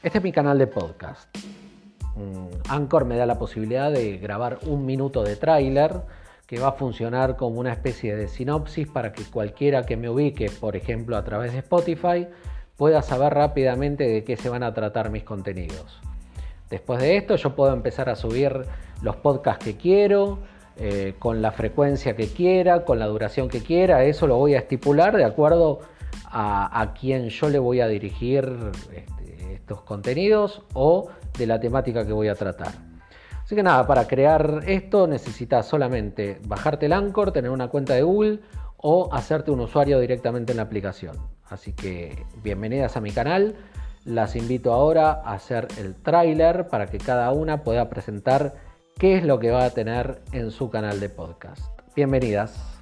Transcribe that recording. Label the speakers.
Speaker 1: Este es mi canal de podcast. Mm, Anchor me da la posibilidad de grabar un minuto de tráiler que va a funcionar como una especie de sinopsis para que cualquiera que me ubique, por ejemplo a través de Spotify, pueda saber rápidamente de qué se van a tratar mis contenidos. Después de esto yo puedo empezar a subir los podcasts que quiero, eh, con la frecuencia que quiera, con la duración que quiera, eso lo voy a estipular de acuerdo a, a quien yo le voy a dirigir este, estos contenidos o de la temática que voy a tratar. Así que nada, para crear esto necesitas solamente bajarte el Anchor, tener una cuenta de Google o hacerte un usuario directamente en la aplicación. Así que bienvenidas a mi canal. Las invito ahora a hacer el tráiler para que cada una pueda presentar qué es lo que va a tener en su canal de podcast. Bienvenidas.